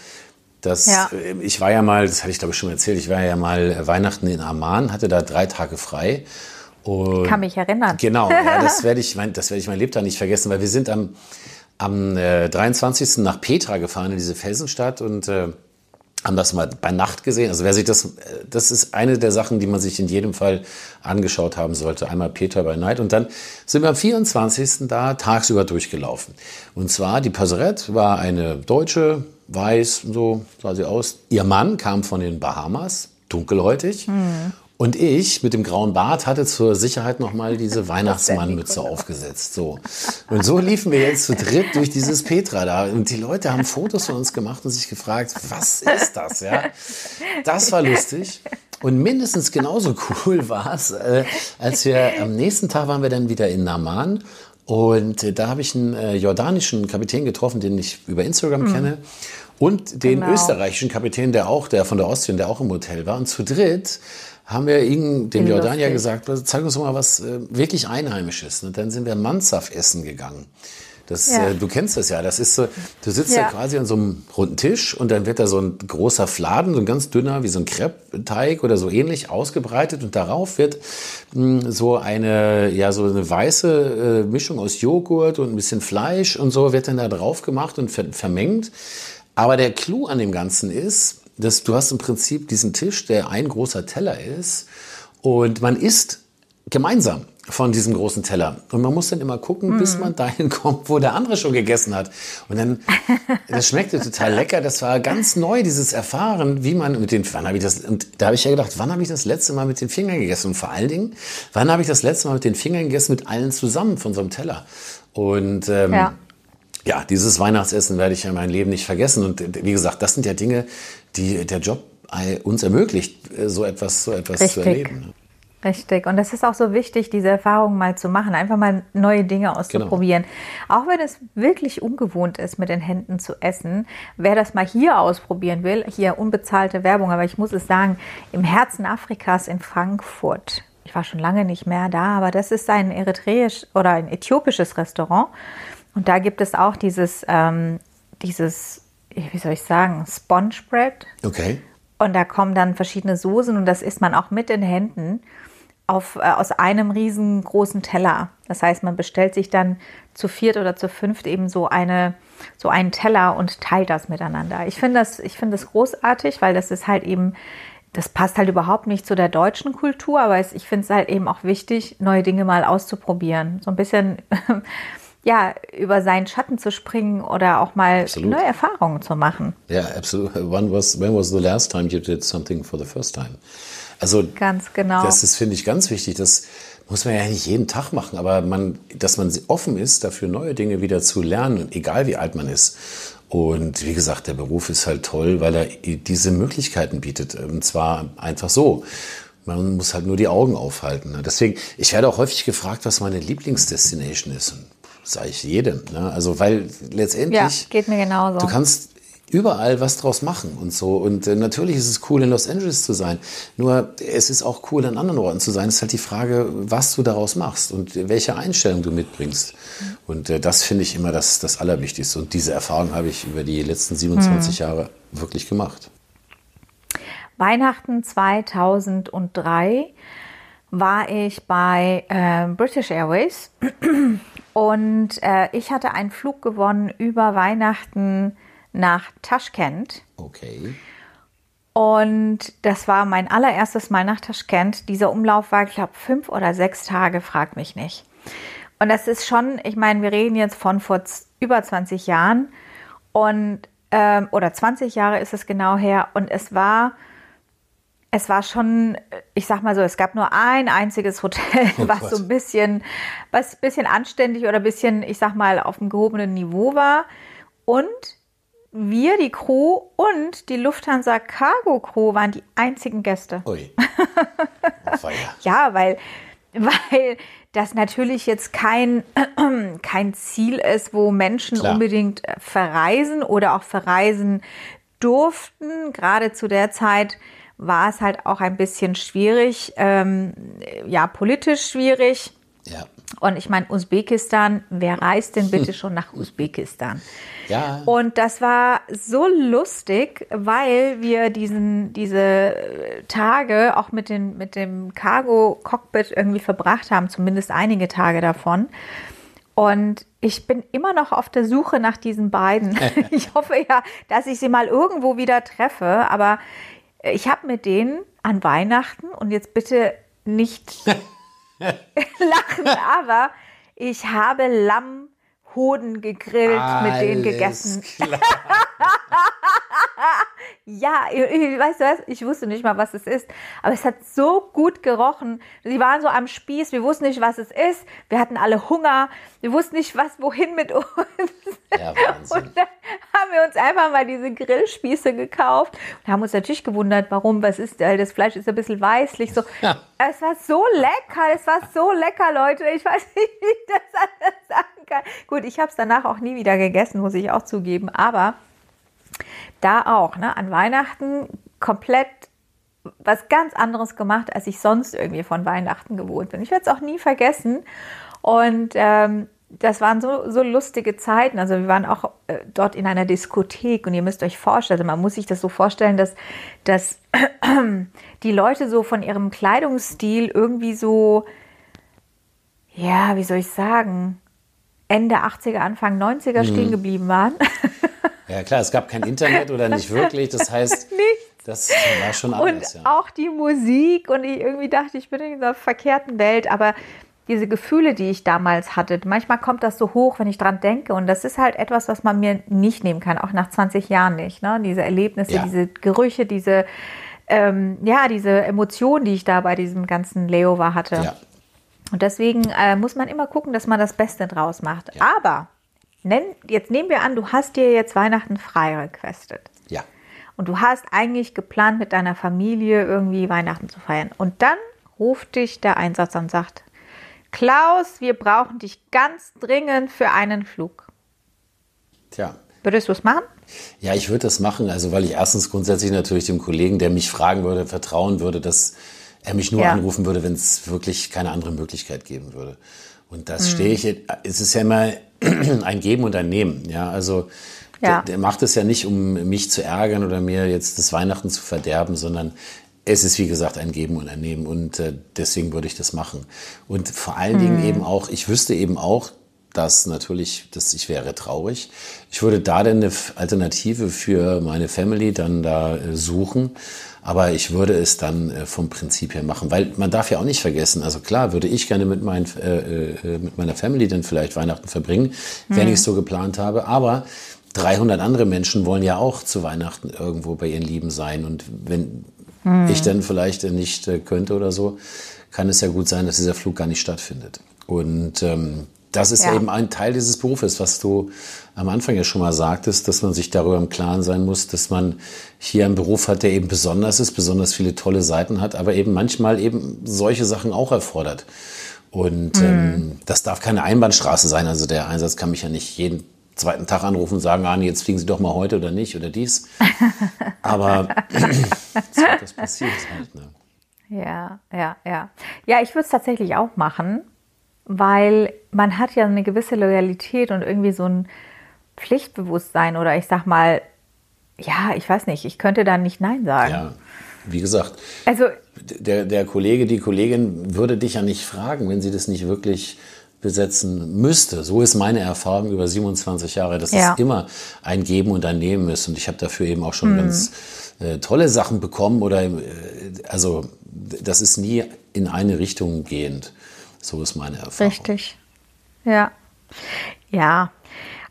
das, Ja. äh, ich war ja mal, das hatte ich glaube ich schon mal erzählt, ich war ja mal äh, Weihnachten in Amman, hatte da drei Tage frei. Und Kann mich erinnern. Genau, ja, das werde ich, mein, das werde ich mein Lebtag nicht vergessen, weil wir sind am, am äh, 23. nach Petra gefahren in diese Felsenstadt und äh, haben das mal bei Nacht gesehen. Also wer sich das, das ist eine der Sachen, die man sich in jedem Fall angeschaut haben sollte. Einmal Petra bei Night und dann sind wir am 24. da tagsüber durchgelaufen. Und zwar die Passerette war eine Deutsche, weiß, so sah sie aus. Ihr Mann kam von den Bahamas, dunkelhäutig. Und ich mit dem grauen Bart hatte zur Sicherheit nochmal diese Weihnachtsmannmütze aufgesetzt. So. Und so liefen wir jetzt zu dritt durch dieses Petra da. Und die Leute haben Fotos von uns gemacht und sich gefragt, was ist das? Ja? Das war lustig. Und mindestens genauso cool war es, äh, als wir am nächsten Tag waren wir dann wieder in Naman. Und äh, da habe ich einen äh, jordanischen Kapitän getroffen, den ich über Instagram kenne. Und den Genau. österreichischen Kapitän, der auch, der von der Ostsee, der auch im Hotel war. Und zu dritt haben wir ihm, dem Jordanier gesagt, "Also zeig uns mal was äh, wirklich Einheimisches. Und dann sind wir Mansaf essen gegangen. Das, Ja. äh, du kennst das ja. Das ist so, du sitzt Ja. da quasi an so einem runden Tisch und dann wird da so ein großer Fladen, so ein ganz dünner, wie so ein Crepe-Teig oder so ähnlich ausgebreitet und darauf wird mh, so eine, ja, so eine weiße äh, Mischung aus Joghurt und ein bisschen Fleisch und so wird dann da drauf gemacht und ver vermengt. Aber der Clou an dem Ganzen ist, dass du hast im Prinzip diesen Tisch, der ein großer Teller ist und man isst gemeinsam von diesem großen Teller. Und man muss dann immer gucken, bis man dahin kommt, wo der andere schon gegessen hat. Und dann, das schmeckte total lecker. Das war ganz neu, dieses Erfahren, wie man mit den, wann habe ich das, und da habe ich ja gedacht, wann habe ich das letzte Mal mit den Fingern gegessen? Und vor allen Dingen, wann habe ich das letzte Mal mit den Fingern gegessen, mit allen zusammen von so einem Teller? Und, ähm, Ja. Ja, dieses Weihnachtsessen werde ich ja mein Leben nicht vergessen. Und äh, wie gesagt, das sind ja Dinge, die der Job uns ermöglicht, äh, so etwas, so etwas zu Richtig. erleben. ne? Richtig. Und das ist auch so wichtig, diese Erfahrung mal zu machen, einfach mal neue Dinge auszuprobieren. Auch wenn es wirklich ungewohnt ist, mit den Händen zu essen. Wer das mal hier ausprobieren will, hier unbezahlte Werbung, aber ich muss es sagen, im Herzen Afrikas in Frankfurt. Ich war schon lange nicht mehr da, aber das ist ein eritreisch oder ein äthiopisches Restaurant. Und da gibt es auch dieses, ähm, dieses, wie soll ich sagen, Sponge Bread. Okay. Und da kommen dann verschiedene Soßen und das isst man auch mit den Händen auf, äh, aus einem riesengroßen Teller. Das heißt, man bestellt sich dann zu viert oder zu fünft eben so, eine, so einen Teller und teilt das miteinander. Ich finde das, ich finde das großartig, weil das ist halt eben, das passt halt überhaupt nicht zu der deutschen Kultur, aber es, ich finde es halt eben auch wichtig, neue Dinge mal auszuprobieren. So ein bisschen, ja, über seinen Schatten zu springen oder auch mal Absolut. neue Erfahrungen zu machen. Ja, absolut. When was, when was the last time you did something for the first time? Also, Ganz genau. das ist, finde ich, ganz wichtig. Das muss man ja nicht jeden Tag machen, aber man, dass man offen ist, dafür neue Dinge wieder zu lernen, egal wie alt man ist. Und wie gesagt, der Beruf ist halt toll, weil er diese Möglichkeiten bietet. Und zwar einfach so. Man muss halt nur die Augen aufhalten. Deswegen, ich werde auch häufig gefragt, was meine Lieblingsdestination ist. Und sage ich jedem. Ne? Also, weil letztendlich. Ja, geht mir genauso. Du kannst überall was draus machen und so. Und äh, natürlich ist es cool, in Los Angeles zu sein. Nur es ist auch cool, an anderen Orten zu sein. Es ist halt die Frage, was du daraus machst und welche Einstellung du mitbringst. Und äh, das finde ich immer das, das Allerwichtigste. Und diese Erfahrung habe ich über die letzten 27 mhm. Jahre wirklich gemacht. Weihnachten 2003 war ich bei äh, British Airways und äh, ich hatte einen Flug gewonnen über Weihnachten nach Taschkent. Okay. Und das war mein allererstes Mal nach Taschkent. Dieser Umlauf war, ich glaube, fünf oder sechs Tage, frag mich nicht. Und das ist schon, ich meine, wir reden jetzt von vor über 20 Jahren und ähm, oder 20 Jahre ist es genau her. Und es war, es war schon, ich sag mal so, es gab nur ein einziges Hotel, oh was so ein bisschen, was ein bisschen anständig oder ein bisschen, ich sag mal, auf dem gehobenen Niveau war. Und wir, die Crew und die Lufthansa Cargo Crew waren die einzigen Gäste. Ui. ja, weil, weil das natürlich jetzt kein, kein Ziel ist, wo Menschen Klar. unbedingt äh, verreisen oder auch verreisen durften. Gerade zu der Zeit war es halt auch ein bisschen schwierig, ähm, ja, politisch schwierig. Ja. Und ich meine, Usbekistan, wer reist denn bitte schon nach Usbekistan? Ja. Und das war so lustig, weil wir diesen, diese Tage auch mit, den, mit dem Cargo-Cockpit irgendwie verbracht haben, zumindest einige Tage davon. Und ich bin immer noch auf der Suche nach diesen beiden. ich hoffe ja, dass ich sie mal irgendwo wieder treffe. Aber ich habe mit denen an Weihnachten und jetzt bitte nicht lachen, aber ich habe Lammhoden gegrillt, Alles mit denen gegessen. ja, weißt du was? Ich wusste nicht mal, was es ist. Aber es hat so gut gerochen. Sie waren so am Spieß. Wir wussten nicht, was es ist. Wir hatten alle Hunger. Wir wussten nicht, was wohin mit uns. Ja, Wahnsinn. Und dann haben wir uns einfach mal diese Grillspieße gekauft und haben uns natürlich gewundert, warum, was ist, das Fleisch ist ein bisschen weißlich. So. Ja. Es war so lecker, es war so lecker, Leute. Ich weiß nicht, wie ich das anders sagen kann. Gut, ich habe es danach auch nie wieder gegessen, muss ich auch zugeben. Aber da auch, ne, an Weihnachten komplett was ganz anderes gemacht, als ich sonst irgendwie von Weihnachten gewohnt bin. Ich werde es auch nie vergessen. Und ähm, das waren so, so lustige Zeiten. Also wir waren auch äh, dort in einer Diskothek und ihr müsst euch vorstellen, also man muss sich das so vorstellen, dass, dass die Leute so von ihrem Kleidungsstil irgendwie so, ja, wie soll ich sagen, Ende 80er, Anfang 90er mhm. stehen geblieben waren. Ja klar, es gab kein Internet oder nicht wirklich. Das heißt, das war schon anders. Und ja. auch die Musik und ich irgendwie dachte, ich bin in dieser verkehrten Welt, aber diese Gefühle, die ich damals hatte, manchmal kommt das so hoch, wenn ich dran denke. Und das ist halt etwas, was man mir nicht nehmen kann, auch nach 20 Jahren nicht. Ne? Diese Erlebnisse, ja. diese Gerüche, diese, ähm, ja, diese Emotionen, die ich da bei diesem ganzen Layover hatte. Ja. Und deswegen äh, muss man immer gucken, dass man das Beste draus macht. Ja. Aber nenn, jetzt nehmen wir an, du hast dir jetzt Weihnachten frei requestet. Ja. Und du hast eigentlich geplant, mit deiner Familie irgendwie Weihnachten zu feiern. Und dann ruft dich der Einsatz und sagt, Klaus, wir brauchen dich ganz dringend für einen Flug. Tja. Würdest du es machen? Ja, ich würde das machen, also weil ich erstens grundsätzlich natürlich dem Kollegen, der mich fragen würde, vertrauen würde, dass er mich nur ja. anrufen würde, wenn es wirklich keine andere Möglichkeit geben würde. Und das mhm. stehe ich, es ist ja immer ein Geben und ein Nehmen. Ja, also ja. Der, der, macht es ja nicht, um mich zu ärgern oder mir jetzt das Weihnachten zu verderben, sondern es ist wie gesagt ein Geben und ein Nehmen und äh, deswegen würde ich das machen. Und vor allen Dingen mhm. eben auch, ich wüsste eben auch, dass natürlich, dass ich wäre traurig. Ich würde da dann eine Alternative für meine Family dann da äh, suchen. Aber ich würde es dann äh, vom Prinzip her machen, weil man darf ja auch nicht vergessen, also klar würde ich gerne mit, mein, äh, äh, mit meiner Family dann vielleicht Weihnachten verbringen, mhm. wenn ich es so geplant habe, aber 300 andere Menschen wollen ja auch zu Weihnachten irgendwo bei ihren Lieben sein und wenn mhm. ich dann vielleicht nicht äh, könnte oder so, kann es ja gut sein, dass dieser Flug gar nicht stattfindet. Und ähm, das ist ja. eben ein Teil dieses Berufes, was du am Anfang ja schon mal sagtest, dass man sich darüber im Klaren sein muss, dass man hier einen Beruf hat, der eben besonders ist, besonders viele tolle Seiten hat, aber eben manchmal eben solche Sachen auch erfordert. Und mhm. ähm, das darf keine Einbahnstraße sein. Also der Einsatz kann mich ja nicht jeden zweiten Tag anrufen und sagen, ah, jetzt fliegen Sie doch mal heute oder nicht oder dies. Aber das passiert halt. Ne? Ja, ja, ja. Ja, ich würde es tatsächlich auch machen, weil man hat ja eine gewisse Loyalität und irgendwie so ein Pflichtbewusstsein oder ich sag mal, ja, ich weiß nicht, ich könnte da nicht Nein sagen. Ja, wie gesagt, Also, der, der Kollege, die Kollegin würde dich ja nicht fragen, wenn sie das nicht wirklich besetzen müsste. So ist meine Erfahrung über 27 Jahre, dass Ja. es immer ein Geben und ein Nehmen ist. Und ich habe dafür eben auch schon ganz äh, tolle Sachen bekommen oder äh, also das ist nie in eine Richtung gehend. So ist meine Erfahrung. Richtig. Ja. Ja.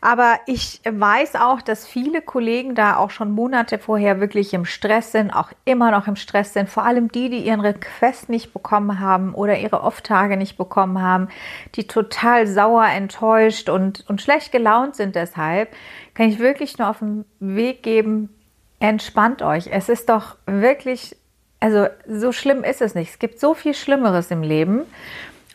Aber ich weiß auch, dass viele Kollegen da auch schon Monate vorher wirklich im Stress sind, auch immer noch im Stress sind. Vor allem die, die ihren Request nicht bekommen haben oder ihre Off-Tage nicht bekommen haben, die total sauer, enttäuscht und, und schlecht gelaunt sind deshalb, kann ich wirklich nur auf den Weg geben, entspannt euch. Es ist doch wirklich, also so schlimm ist es nicht. Es gibt so viel Schlimmeres im Leben.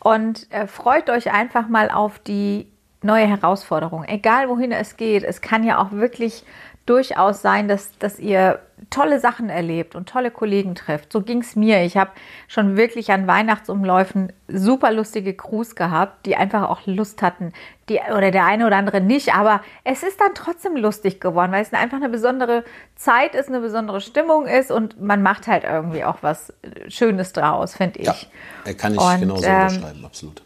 Und äh, freut euch einfach mal auf die neue Herausforderung. Egal wohin es geht, es kann ja auch wirklich durchaus sein, dass, dass ihr tolle Sachen erlebt und tolle Kollegen trefft. So ging es mir. Ich habe schon wirklich an Weihnachtsumläufen super lustige Crews gehabt, die einfach auch Lust hatten. Die, oder der eine oder andere nicht, aber es ist dann trotzdem lustig geworden, weil es einfach eine besondere Zeit ist, eine besondere Stimmung ist und man macht halt irgendwie auch was Schönes draus, finde ich. Ja, kann ich Und, genauso ähm, unterschreiben, absolut.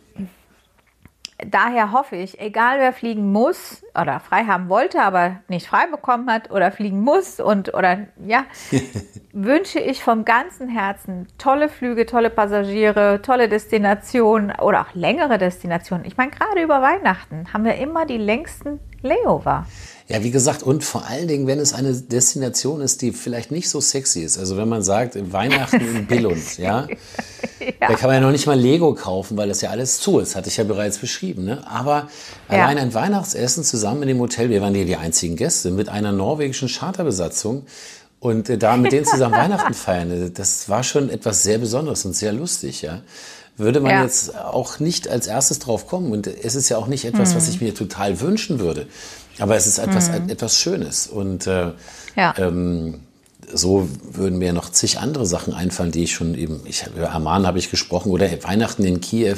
Daher hoffe ich, egal wer fliegen muss oder frei haben wollte, aber nicht frei bekommen hat oder fliegen muss und oder ja, wünsche ich vom ganzen Herzen tolle Flüge, tolle Passagiere, tolle Destinationen oder auch längere Destinationen. Ich meine, gerade über Weihnachten haben wir immer die längsten Layover. Ja, wie gesagt, und vor allen Dingen, wenn es eine Destination ist, die vielleicht nicht so sexy ist. Also wenn man sagt, Weihnachten in Billund, ja, da kann man ja noch nicht mal Lego kaufen, weil das ja alles zu ist, hatte ich ja bereits beschrieben. Ne? Aber Ja. allein ein Weihnachtsessen zusammen in dem Hotel, wir waren ja die einzigen Gäste, mit einer norwegischen Charterbesatzung und äh, da mit denen zusammen Weihnachten feiern, äh, das war schon etwas sehr Besonderes und sehr lustig, ja. Würde man Ja. jetzt auch nicht als erstes drauf kommen. Und es ist ja auch nicht etwas, was ich mir total wünschen würde. Aber es ist etwas, etwas Schönes. Und äh, Ja. ähm, so würden mir noch zig andere Sachen einfallen, die ich schon eben, ich, über Amman habe ich gesprochen oder Weihnachten in Kiew.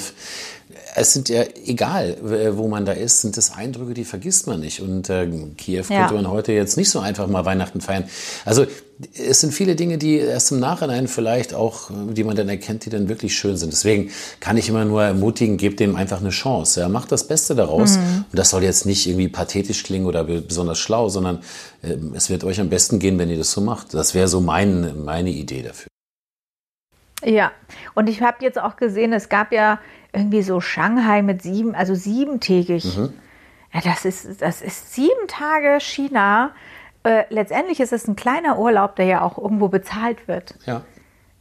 Es sind ja, egal äh, wo man da ist, sind das Eindrücke, die vergisst man nicht. Und äh, Kiew Ja. könnte man heute jetzt nicht so einfach mal Weihnachten feiern. Also es sind viele Dinge, die erst im Nachhinein vielleicht auch, äh, die man dann erkennt, die dann wirklich schön sind. Deswegen kann ich immer nur ermutigen, gebt dem einfach eine Chance. Ja, macht das Beste daraus. Und das soll jetzt nicht irgendwie pathetisch klingen oder be- besonders schlau, sondern ähm, es wird euch am besten gehen, wenn ihr das so macht. Das wäre so mein, meine Idee dafür. Ja, und ich habe jetzt auch gesehen, es gab ja irgendwie so Shanghai mit sieben, also siebentägig. Ja, das ist, das ist sieben Tage China. Äh, letztendlich ist es ein kleiner Urlaub, der ja auch irgendwo bezahlt wird. Ja.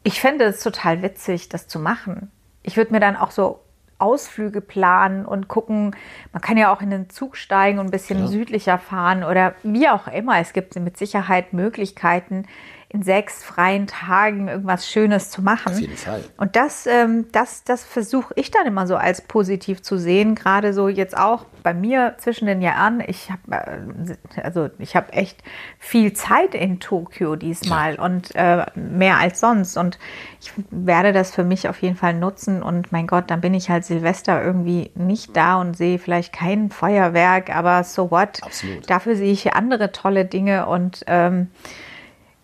Ich fände es total witzig, das zu machen. Ich würde mir dann auch so Ausflüge planen und gucken, man kann ja auch in den Zug steigen und ein bisschen Ja. südlicher fahren oder wie auch immer. Es gibt mit Sicherheit Möglichkeiten, in sechs freien Tagen irgendwas Schönes zu machen. Auf jeden Fall. Und das, ähm, das, das versuche ich dann immer so als positiv zu sehen. Gerade so jetzt auch bei mir zwischen den Jahren. Ich habe äh, also ich habe echt viel Zeit in Tokio diesmal und äh, mehr als sonst. Und ich werde das für mich auf jeden Fall nutzen. Und mein Gott, dann bin ich halt Silvester irgendwie nicht da und sehe vielleicht kein Feuerwerk, aber so what? Absolut. Dafür sehe ich hier andere tolle Dinge und ähm,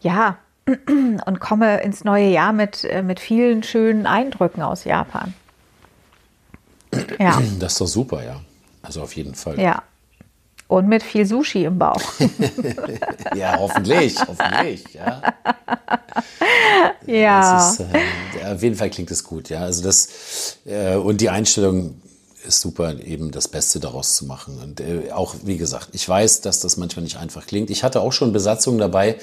ja, und komme ins neue Jahr mit, äh, mit vielen schönen Eindrücken aus Japan. Ja, Das ist doch super, ja. Also auf jeden Fall. ja. Und mit viel Sushi im Bauch. Ja, hoffentlich, hoffentlich, ja. Ja. Ist, äh, auf jeden Fall klingt es gut, ja. Also das äh, und die Einstellung ist super, eben das Beste daraus zu machen. Und äh, auch, wie gesagt, ich weiß, dass das manchmal nicht einfach klingt. Ich hatte auch schon Besatzungen dabei,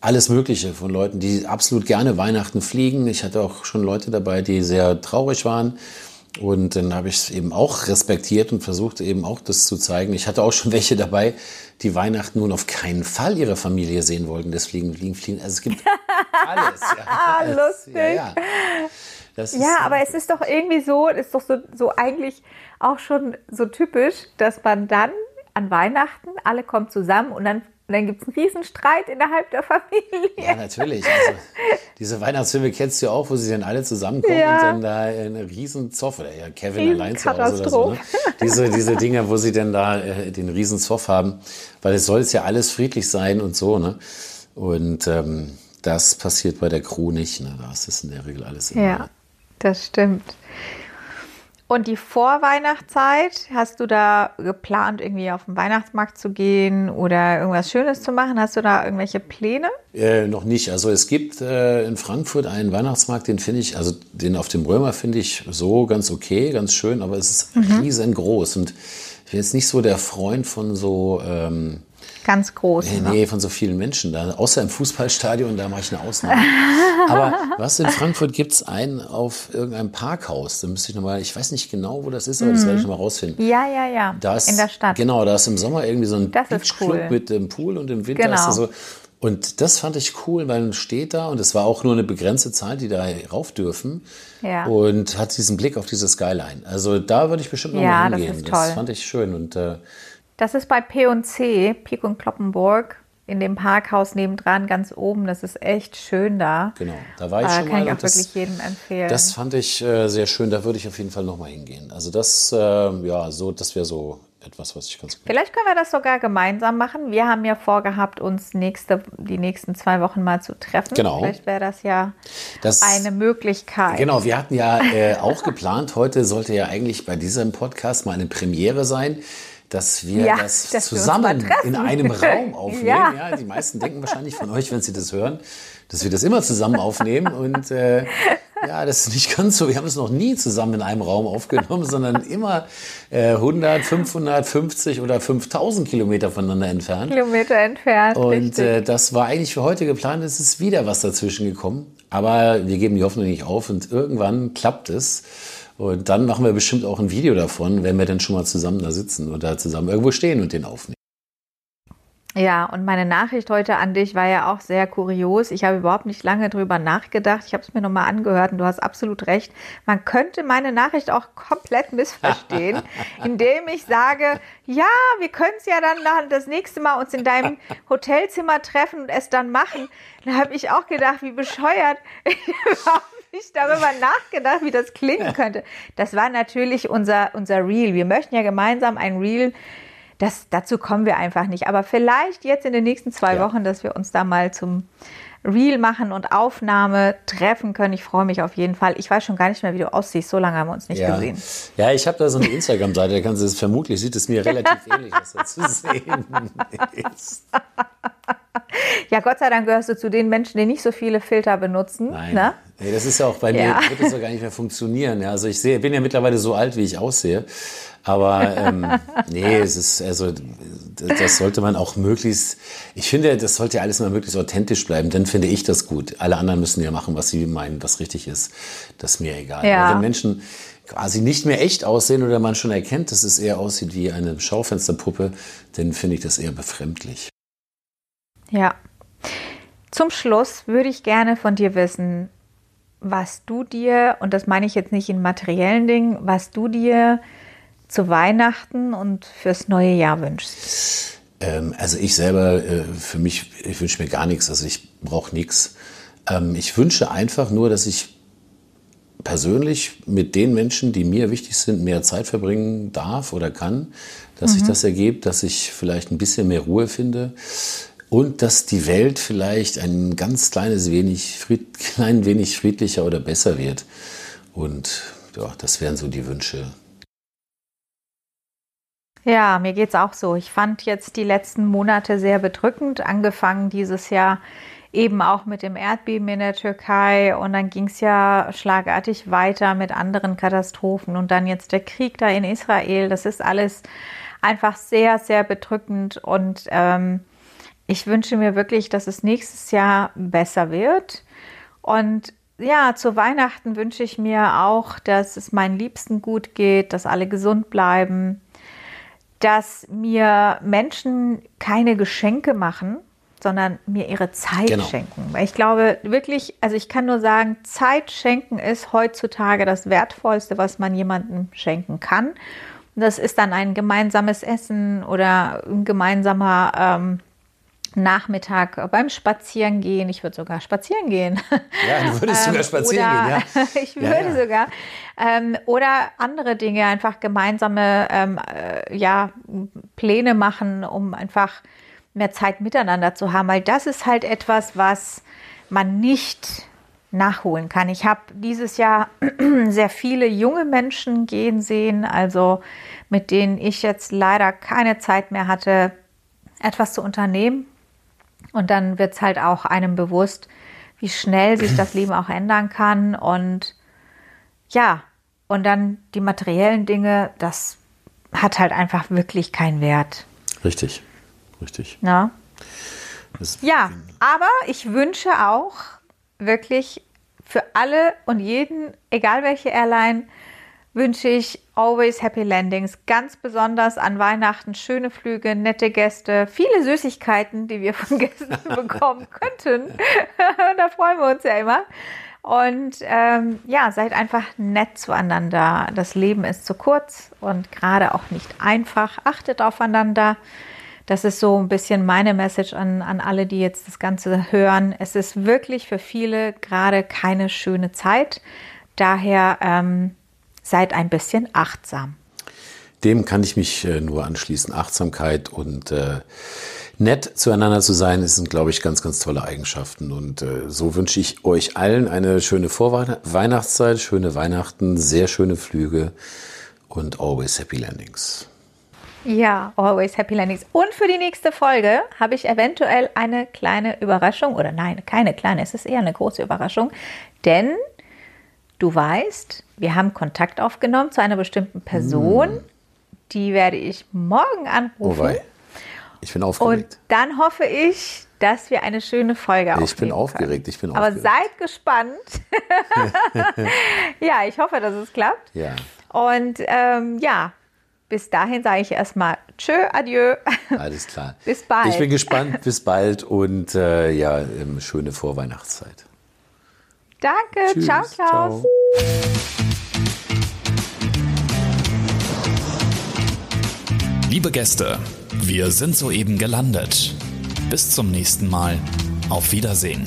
alles Mögliche von Leuten, die absolut gerne Weihnachten fliegen. Ich hatte auch schon Leute dabei, die sehr traurig waren. Und dann habe ich es eben auch respektiert und versucht eben auch das zu zeigen. Ich hatte auch schon welche dabei, die Weihnachten nun auf keinen Fall ihre Familie sehen wollten. Das Fliegen, Fliegen, Fliegen. Also es gibt alles. Ja. Lustig. Ja, ja. Ja, aber es ist doch irgendwie so, ist doch so, so eigentlich auch schon so typisch, dass man dann an Weihnachten, alle kommen zusammen und dann, dann gibt es einen Riesenstreit innerhalb der Familie. Ja, natürlich. Also, diese Weihnachtsfilme kennst du ja auch, wo sie dann alle zusammenkommen Ja. und dann da eine Riesenzoff, oder ja, Kevin Riesen allein zu Hause oder so. Ne? Diese, diese Dinge, wo sie dann da äh, den Riesenzoff haben, weil es soll es ja alles friedlich sein und so, ne? Und ähm, das passiert bei der Crew nicht, ne? Da ist es in der Regel alles immer. Ja, das stimmt. Und die Vorweihnachtszeit, hast du da geplant, irgendwie auf den Weihnachtsmarkt zu gehen oder irgendwas Schönes zu machen? Hast du da irgendwelche Pläne? Äh, noch nicht. Also es gibt äh, in Frankfurt einen Weihnachtsmarkt, den finde ich, also den auf dem Römer finde ich so ganz okay, ganz schön, aber es ist riesengroß und ich bin jetzt nicht so der Freund von so, ähm, Ganz groß. nee, ne? nee, von so vielen Menschen da, außer im Fußballstadion, da mache ich eine Ausnahme. aber was in Frankfurt gibt es einen auf irgendeinem Parkhaus, da müsste ich nochmal, ich weiß nicht genau, wo das ist, aber das werde ich nochmal rausfinden. Ja, ja, ja. Da ist, In der Stadt. Genau, da ist im Sommer irgendwie so ein Das Beachclub cool. mit dem Pool und im Winter Genau. ist da so. Und das fand ich cool, weil man steht da und es war auch nur eine begrenzte Zahl, die da rauf dürfen. Ja. Und hat diesen Blick auf diese Skyline. Also da würde ich bestimmt noch Ja, mal das hingehen. Das toll. fand ich schön. Und äh, Das ist bei P&C, Pik und Kloppenburg, in dem Parkhaus nebendran, ganz oben. Das ist echt schön da. genau, da war ich Äh, schon kann mal. ich auch das, wirklich jedem empfehlen. das fand ich äh, sehr schön. Da würde ich auf jeden Fall noch mal hingehen. Also das, äh, ja, so, das wäre so etwas, was ich ganz gut. Vielleicht können wir das sogar gemeinsam machen. Wir haben ja vorgehabt, uns nächste, die nächsten zwei Wochen mal zu treffen. Genau. Vielleicht wäre das ja Das, eine Möglichkeit. Genau, wir hatten ja äh, auch geplant, heute sollte ja eigentlich bei diesem Podcast mal eine Premiere sein, dass wir Ja, das dass wir zusammen treffen. in einem Raum aufnehmen. Ja. Ja. die meisten denken wahrscheinlich von euch, wenn sie das hören, dass wir das immer zusammen aufnehmen. Und äh, ja, das ist nicht ganz so. Wir haben es noch nie zusammen in einem Raum aufgenommen, sondern immer äh, 100, 550 oder 5000 Kilometer voneinander entfernt. Kilometer entfernt. Und äh, das war eigentlich für heute geplant. Es ist wieder was dazwischen gekommen. Aber wir geben die Hoffnung nicht auf und irgendwann klappt es. Und dann machen wir bestimmt auch ein Video davon, wenn wir dann schon mal zusammen da sitzen oder zusammen irgendwo stehen und den aufnehmen. Ja, und meine Nachricht heute an dich war ja auch sehr kurios. Ich habe überhaupt nicht lange drüber nachgedacht. Ich habe es mir nochmal angehört und du hast absolut recht. Man könnte meine Nachricht auch komplett missverstehen, indem ich sage, ja, wir können es ja dann das nächste Mal uns in deinem Hotelzimmer treffen und es dann machen. Da habe ich auch gedacht, wie bescheuert. Ich habe nicht darüber nachgedacht, wie das klingen könnte. Das war natürlich unser, unser Reel. Wir möchten ja gemeinsam ein Reel das, dazu kommen wir einfach nicht. Aber vielleicht jetzt in den nächsten zwei Ja. Wochen, dass wir uns da mal zum Reel machen und Aufnahme treffen können. Ich freue mich auf jeden Fall. Ich weiß schon gar nicht mehr, wie du aussiehst. So lange haben wir uns nicht Ja, gesehen. ja ich habe da so eine Instagram-Seite, da kannst du es vermutlich, sieht es mir relativ ähnlich, was da zu sehen ist. Ja, Gott sei Dank gehörst du zu den Menschen, die nicht so viele Filter benutzen. Nein. Ne? Nee, das ist ja auch bei mir, Ja. wird das doch gar nicht mehr funktionieren. Ja, also ich sehe, bin ja mittlerweile so alt, wie ich aussehe. Aber ähm, nee, es ist, also das sollte man auch möglichst, ich finde, das sollte ja alles mal möglichst authentisch bleiben, dann finde ich das gut. Alle anderen müssen ja machen, was sie meinen, was richtig ist. Das ist mir egal. Ja. Wenn Menschen quasi nicht mehr echt aussehen oder man schon erkennt, dass es eher aussieht wie eine Schaufensterpuppe, dann finde ich das eher befremdlich. Ja. Zum Schluss würde ich gerne von dir wissen, was du dir, und das meine ich jetzt nicht in materiellen Dingen, was du dir zu Weihnachten und fürs neue Jahr wünschst. Ähm, also ich selber, äh, für mich, ich wünsche mir gar nichts, also ich brauche nichts. Ähm, ich wünsche einfach nur, dass ich persönlich mit den Menschen, die mir wichtig sind, mehr Zeit verbringen darf oder kann, dass sich das ergibt, dass ich vielleicht ein bisschen mehr Ruhe finde und dass die Welt vielleicht ein ganz kleines wenig, fried, klein wenig friedlicher oder besser wird. Und ja, das wären so die Wünsche. Ja, mir geht's auch so. Ich fand jetzt die letzten Monate sehr bedrückend, angefangen dieses Jahr eben auch mit dem Erdbeben in der Türkei und dann ging's ja schlagartig weiter mit anderen Katastrophen und dann jetzt der Krieg da in Israel. Das ist alles einfach sehr, sehr bedrückend und ähm, ich wünsche mir wirklich, dass es nächstes Jahr besser wird und ja, zu Weihnachten wünsche ich mir auch, dass es meinen Liebsten gut geht, dass alle gesund bleiben, dass mir Menschen keine Geschenke machen, sondern mir ihre Zeit Genau. schenken. Weil ich glaube wirklich, also ich kann nur sagen, Zeit schenken ist heutzutage das Wertvollste, was man jemandem schenken kann. Das ist dann ein gemeinsames Essen oder ein gemeinsamer ähm, Nachmittag beim Spazierengehen. Ich würde sogar spazieren gehen. Ja, du würdest sogar spazieren oder, gehen, ja. ich würde ja. sogar. Ähm, oder andere Dinge, einfach gemeinsame ähm, äh, ja, Pläne machen, um einfach mehr Zeit miteinander zu haben. Weil das ist halt etwas, was man nicht nachholen kann. Ich habe dieses Jahr sehr viele junge Menschen gehen sehen, also mit denen ich jetzt leider keine Zeit mehr hatte, etwas zu unternehmen. Und dann wird es halt auch einem bewusst, wie schnell sich das Leben auch ändern kann. Und ja, und dann die materiellen Dinge, das hat halt einfach wirklich keinen Wert. Richtig, richtig. Ja, Das- ja aber ich wünsche auch wirklich für alle und jeden, egal welche Airline, wünsche ich always happy landings. Ganz besonders an Weihnachten schöne Flüge, nette Gäste, viele Süßigkeiten, die wir von Gästen bekommen könnten. da freuen wir uns ja immer. Und ähm, ja, seid einfach nett zueinander. Das Leben ist zu kurz und gerade auch nicht einfach. Achtet aufeinander. Das ist so ein bisschen meine Message an, an alle, die jetzt das Ganze hören. Es ist wirklich für viele gerade keine schöne Zeit. Daher ähm, seid ein bisschen achtsam. Dem kann ich mich äh, nur anschließen. Achtsamkeit und äh, nett zueinander zu sein, das sind, glaube ich, ganz, ganz tolle Eigenschaften. Und äh, so wünsche ich euch allen eine schöne Vorweihnachtszeit, schöne Weihnachten, sehr schöne Flüge und always happy landings. Ja, always happy landings. Und für die nächste Folge habe ich eventuell eine kleine Überraschung. Oder nein, keine kleine, es ist eher eine große Überraschung. Denn du weißt, wir haben Kontakt aufgenommen zu einer bestimmten Person. Die werde ich morgen anrufen. Wobei, ich bin Und aufgeregt. dann hoffe ich, dass wir eine schöne Folge aufnehmen Ich bin aufgeregt, können. ich bin Aber aufgeregt. seid gespannt. ja, ich hoffe, dass es klappt. Ja, Und ähm, ja, bis dahin sage ich erstmal Tschö, Adieu. alles klar. Bis bald. Ich bin gespannt. Bis bald und äh, ja, ähm, schöne Vorweihnachtszeit. Danke, Tschüss. ciao, Klaus. Liebe Gäste, wir sind soeben gelandet. Bis zum nächsten Mal. Auf Wiedersehen.